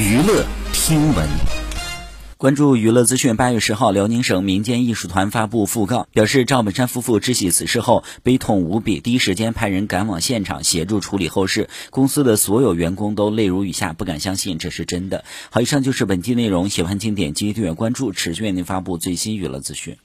娱乐听闻。关注娱乐资讯八月十号辽宁省民间艺术团发布讣告表示赵本山夫妇知悉此事后悲痛无比第一时间派人赶往现场协助处理后事。公司的所有员工都泪如雨下不敢相信这是真的。好以上就是本期内容喜欢请点击订阅关注持续为您发布最新娱乐资讯。